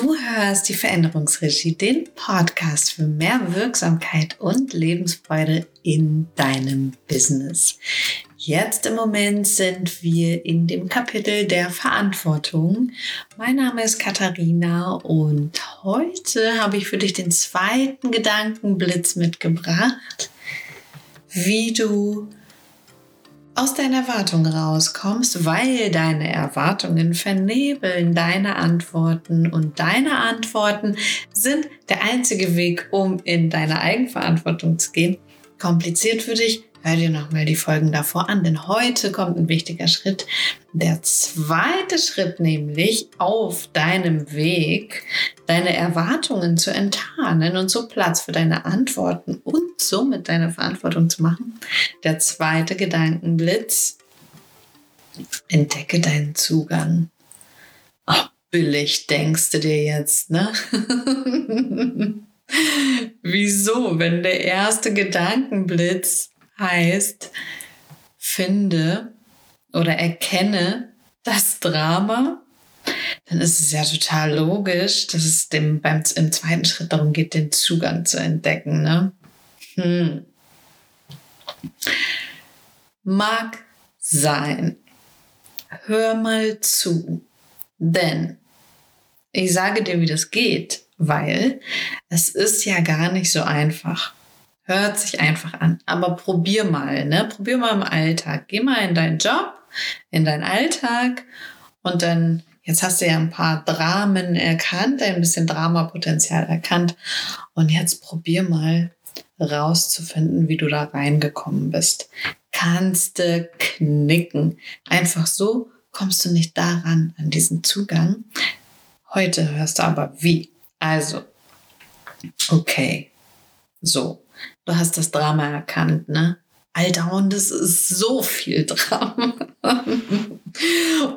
Du hörst die Veränderungsregie, den Podcast für mehr Wirksamkeit und Lebensfreude in deinem Business. Jetzt im Moment sind wir in dem Kapitel der Verantwortung. Mein Name ist Katharina und heute habe ich für dich den zweiten Gedankenblitz mitgebracht, wie du aus deinen Erwartungen rauskommst, weil deine Erwartungen vernebeln deine Antworten und deine Antworten sind der einzige Weg, um in deine Eigenverantwortung zu gehen. Kompliziert für dich, Hör dir nochmal die Folgen davor an, denn heute kommt ein wichtiger Schritt. Der zweite Schritt nämlich auf deinem Weg, deine Erwartungen zu enttarnen und so Platz für deine Antworten und somit deine Verantwortung zu machen. Der zweite Gedankenblitz, entdecke deinen Zugang. Oh, billig denkst du dir jetzt, ne? Wieso, wenn der erste Gedankenblitz heißt, finde oder erkenne das Drama, dann ist es ja total logisch, dass es dem beim, im zweiten Schritt darum geht, den Zugang zu entdecken. Ne? Hm. Mag sein. Hör mal zu. Denn ich sage dir, wie das geht, weil es ist ja gar nicht so einfach. Hört sich einfach an. Aber probier mal, ne? Probier mal im Alltag. Geh mal in deinen Job, in deinen Alltag und dann, jetzt hast du ja ein paar Dramen erkannt, ein bisschen Dramapotenzial erkannt. Und jetzt probier mal rauszufinden, wie du da reingekommen bist. Kannst du knicken. Einfach so kommst du nicht daran, an diesen Zugang. Heute hörst du aber wie. Also, okay. So, du hast das Drama erkannt, ne? Alter, und es ist so viel Drama.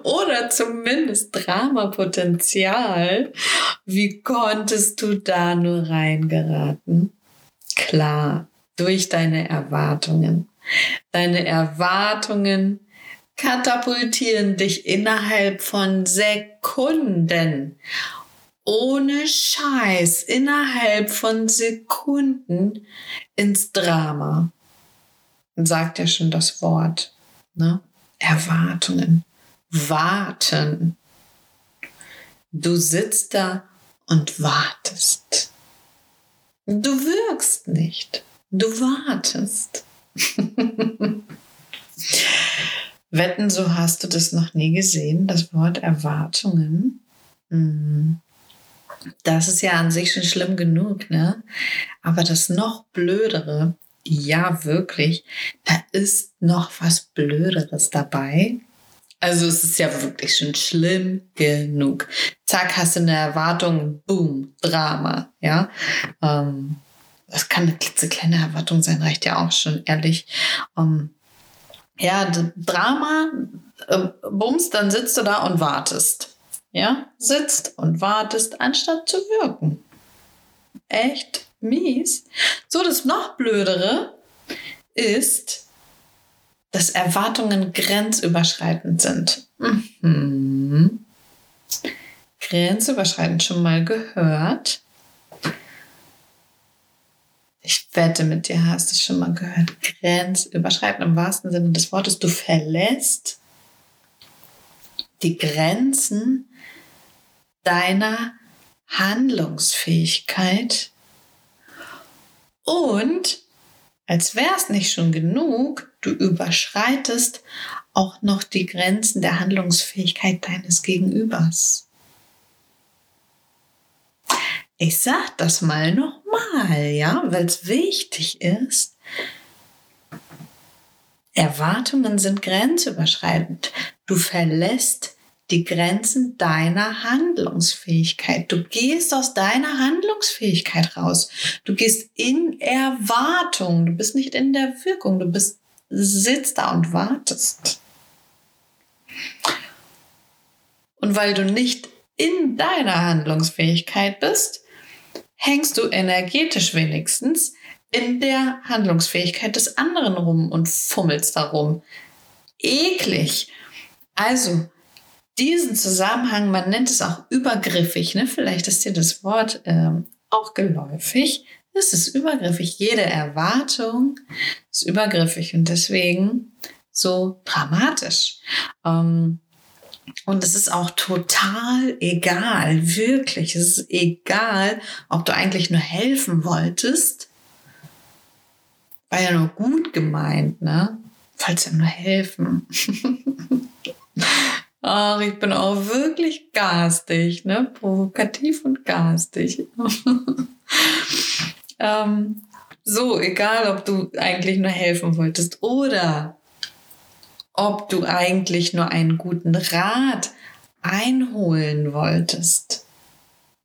Oder zumindest Dramapotenzial. Wie konntest du da nur reingeraten? Klar, durch deine Erwartungen. Deine Erwartungen katapultieren dich innerhalb von Sekunden ohne Scheiß innerhalb von Sekunden ins Drama. Sagt ja schon das Wort. Ne? Erwartungen. Warten. Du sitzt da und wartest. Du wirkst nicht. Du wartest. Wetten, so hast du das noch nie gesehen, das Wort Erwartungen. Hm. Das ist ja an sich schon schlimm genug, ne? Aber das noch blödere, ja wirklich, da ist noch was Blöderes dabei. Also es ist ja wirklich schon schlimm genug. Zack, hast du eine Erwartung, boom, Drama, ja. Ähm, das kann eine klitzekleine Erwartung sein, reicht ja auch schon, ehrlich. Ähm, ja, Drama, äh, bums, dann sitzt du da und wartest ja, sitzt und wartest, anstatt zu wirken. Echt mies. So, das noch blödere ist, dass Erwartungen grenzüberschreitend sind. Mhm. Grenzüberschreitend schon mal gehört. Ich wette mit dir, hast du schon mal gehört. Grenzüberschreitend im wahrsten Sinne des Wortes. Du verlässt die Grenzen deiner Handlungsfähigkeit und als wäre es nicht schon genug, du überschreitest auch noch die Grenzen der Handlungsfähigkeit deines Gegenübers. Ich sag das mal nochmal, ja, weil es wichtig ist. Erwartungen sind grenzüberschreitend. Du verlässt die Grenzen deiner Handlungsfähigkeit. Du gehst aus deiner Handlungsfähigkeit raus. Du gehst in Erwartung. Du bist nicht in der Wirkung. Du bist, sitzt da und wartest. Und weil du nicht in deiner Handlungsfähigkeit bist, hängst du energetisch wenigstens in der Handlungsfähigkeit des anderen rum und fummelst darum. Eklig. Also, diesen Zusammenhang, man nennt es auch übergriffig, ne? vielleicht ist dir das Wort ähm, auch geläufig, es ist übergriffig. Jede Erwartung ist übergriffig und deswegen so dramatisch. Ähm, und es ist auch total egal, wirklich. Es ist egal, ob du eigentlich nur helfen wolltest. War ja nur gut gemeint, ne? Falls ja nur helfen. Ach, ich bin auch wirklich garstig, ne? Provokativ und garstig. ähm, so, egal, ob du eigentlich nur helfen wolltest oder ob du eigentlich nur einen guten Rat einholen wolltest.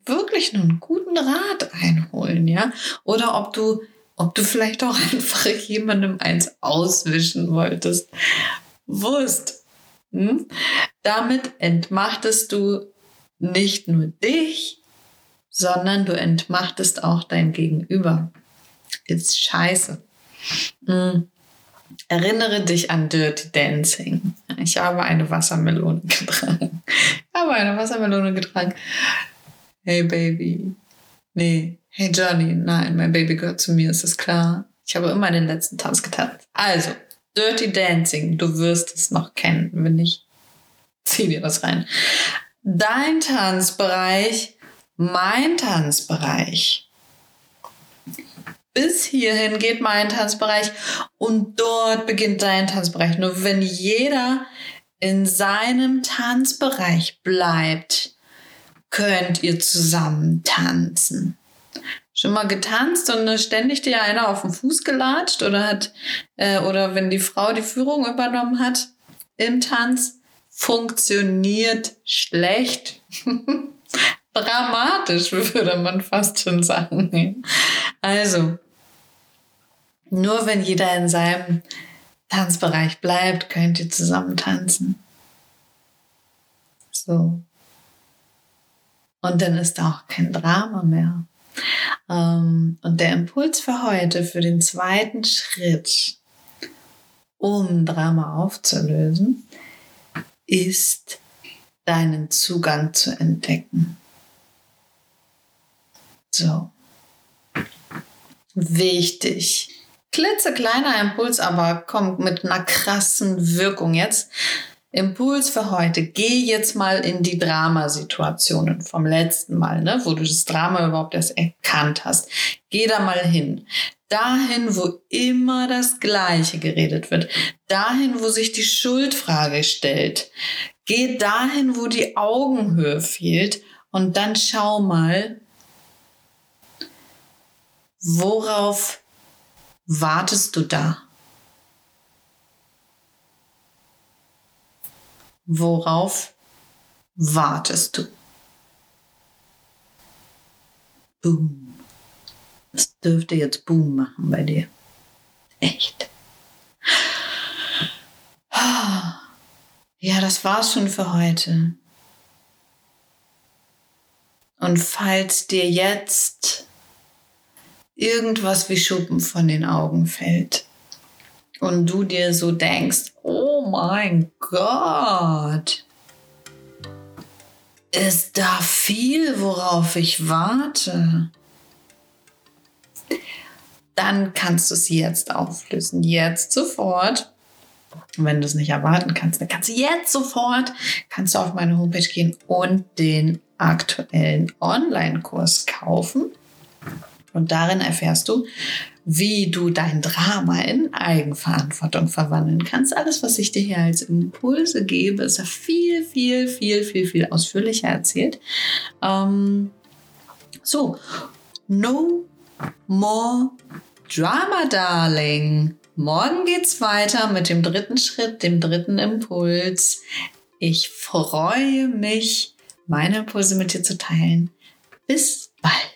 Wirklich nur einen guten Rat einholen, ja? Oder ob du, ob du vielleicht auch einfach jemandem eins auswischen wolltest. Wurst. Hm? Damit entmachtest du nicht nur dich, sondern du entmachtest auch dein Gegenüber. Ist scheiße. Hm. Erinnere dich an Dirty Dancing. Ich habe eine Wassermelone getragen. Ich habe eine Wassermelone getragen. Hey Baby. Nee. Hey Johnny. Nein, mein Baby gehört zu mir, ist das klar? Ich habe immer den letzten Tanz getanzt. Also, Dirty Dancing. Du wirst es noch kennen. Wenn nicht, zieh dir das rein. Dein Tanzbereich, mein Tanzbereich bis hierhin geht mein Tanzbereich und dort beginnt dein Tanzbereich. Nur wenn jeder in seinem Tanzbereich bleibt, könnt ihr zusammen tanzen. Schon mal getanzt und ständig dir einer auf den Fuß gelatscht oder hat äh, oder wenn die Frau die Führung übernommen hat im Tanz, funktioniert schlecht. Dramatisch, würde man fast schon sagen. Also, nur wenn jeder in seinem Tanzbereich bleibt, könnt ihr zusammen tanzen. So. Und dann ist auch kein Drama mehr. Ähm, und der Impuls für heute, für den zweiten Schritt, um Drama aufzulösen, ist deinen Zugang zu entdecken. So. Wichtig klitzekleiner Impuls, aber kommt mit einer krassen Wirkung jetzt. Impuls für heute. Geh jetzt mal in die Dramasituationen vom letzten Mal, ne, wo du das Drama überhaupt erst erkannt hast. Geh da mal hin. Dahin, wo immer das Gleiche geredet wird. Dahin, wo sich die Schuldfrage stellt. Geh dahin, wo die Augenhöhe fehlt. Und dann schau mal, worauf wartest du da? Worauf wartest du? Boom. Das dürfte jetzt Boom machen bei dir. Echt. Ja, das war's schon für heute. Und falls dir jetzt irgendwas wie Schuppen von den Augen fällt und du dir so denkst, oh mein Gott, ist da viel, worauf ich warte? Dann kannst du es jetzt auflösen. Jetzt sofort. wenn du es nicht erwarten kannst, dann kannst du jetzt sofort kannst du auf meine Homepage gehen und den aktuellen Online-Kurs kaufen. Und darin erfährst du, wie du dein Drama in Eigenverantwortung verwandeln kannst. Alles, was ich dir hier als Impulse gebe, ist viel, viel, viel, viel, viel ausführlicher erzählt. Ähm, so, no more drama, darling. Morgen geht's weiter mit dem dritten Schritt, dem dritten Impuls. Ich freue mich, meine Impulse mit dir zu teilen. Bis bald.